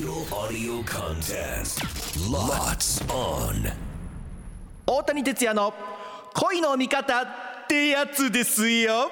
Digital audio contest. Lots on. 大谷哲也の恋の味方ってやつですよ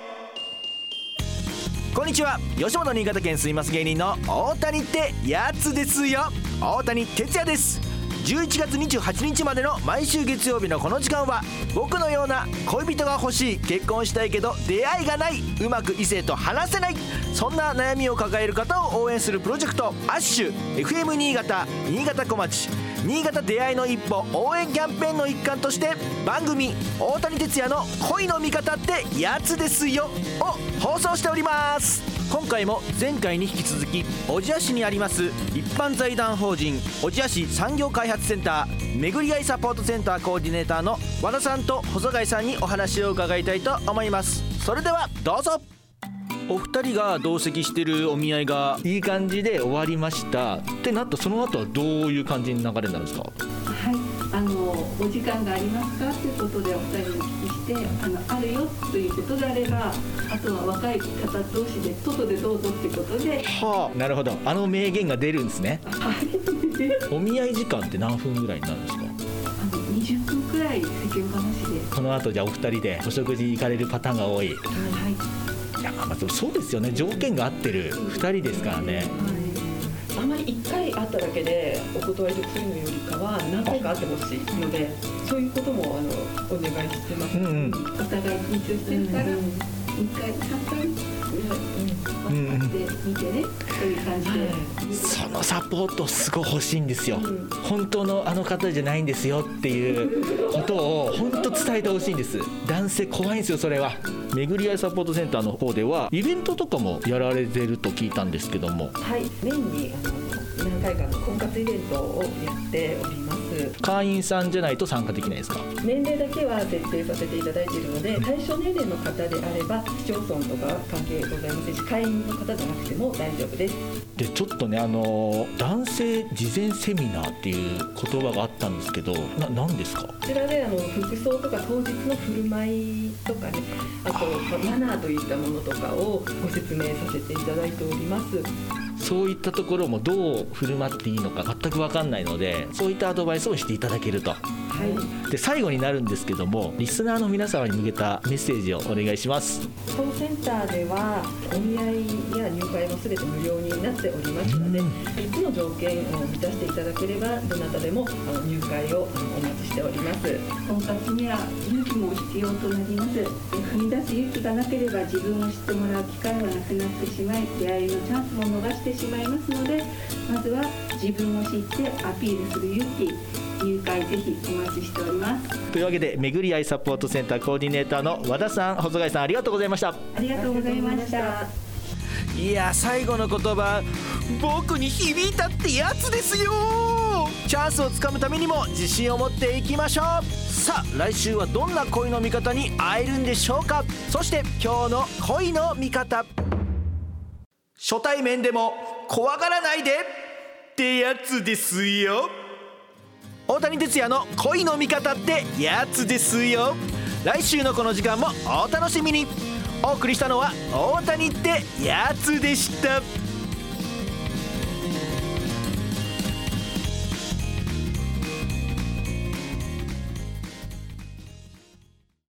こんにちは吉本新潟県すいます芸人の大谷ってやつですよ大谷哲也です11月28日までの毎週月曜日のこの時間は僕のような恋人が欲しい結婚したいけど出会いがないうまく異性と話せないそんな悩みを抱える方を応援するプロジェクトアッシュ FM 新潟新潟小町。新潟出会いの一歩応援キャンペーンの一環として番組「大谷哲也の恋の味方ってやつですよ」を放送しております。今回も前回に引き続き小千谷市にあります一般財団法人小千谷市産業開発センター巡り合いサポートセンターコーディネーターの和田さんと細貝さんにお話を伺いたいと思います。それではどうぞ。お二人が同席してるお見合いがいい感じで終わりました。ってなったその後はどういう感じに流れになるんですか？はい、あのお時間がありますか？ということでお二人にお聞きしてあのあるよということであればあとは若い方同士で外でどうぞってことで。はあ。なるほど。あの名言が出るんですね。はい。お見合い時間って何分ぐらいになるんですか？あの20分くらい世間話で。この後じゃあお二人でお食事行かれるパターンが多いい。はいやまあそうですよね。条件が合ってる二人ですからね。あまり1回会っただけでお断りするのよりかは何回か会ってほしいのでそういうこともあのお願いしてます。うんうん。お互い緊張してるからうん2回3回うん分かってねという感じで。そのサポートすごい欲しいんですようん本当のあの方じゃないんですよっていうことを本当伝えてほしいんです男性怖いんですよそれは巡り合いサポートセンターの方ではイベントとかもやられてると聞いたんですけどもはい、年にあの何回かの婚活イベントをやっております。会員さんじゃないと参加できないですか？年齢だけは設定させていただいているので対象年齢の方であれば市町村とか関係ございませんし会員の方じゃなくても大丈夫です。でちょっとねあの男性事前セミナーっていう言葉があったんですけどな何ですか？こちらであの服装とか当日の振る舞いとかねあとまマナーといったものとかをご説明させていただいております。そういったところもどう振る舞っていいのか全く分かんないのでそういったアドバイスをしていただけると。はい。で最後になるんですけどもリスナーの皆様に向けたメッセージをお願いします。このセンターではお見合いや入会もすべて無料になっておりますので、3つの条件を満たしていただければどなたでもあの入会をあのお待ちしております。婚活には勇気も必要となります。踏み出す勇気がなければ自分を知ってもらう機会はなくなってしまい出会いのチャンスも逃してしまいますのでまずは自分を知ってアピールする勇気入会ぜひお待ちしております。というわけで巡り合いサポートセンターコーディネーターの和田さん細貝さんありがとうございました。ありがとうございました。いや最後の言葉僕に響いたってやつですよ。チャンスをつかむためにも自信を持っていきましょう。さあ来週はどんな恋の味方に会えるんでしょうか。そして今日の恋の味方。初対面でも怖がらないでってやつですよ大谷哲也の恋の味方ってやつですよ。来週のこの時間もお楽しみに。お送りしたのは大谷ってやつでした。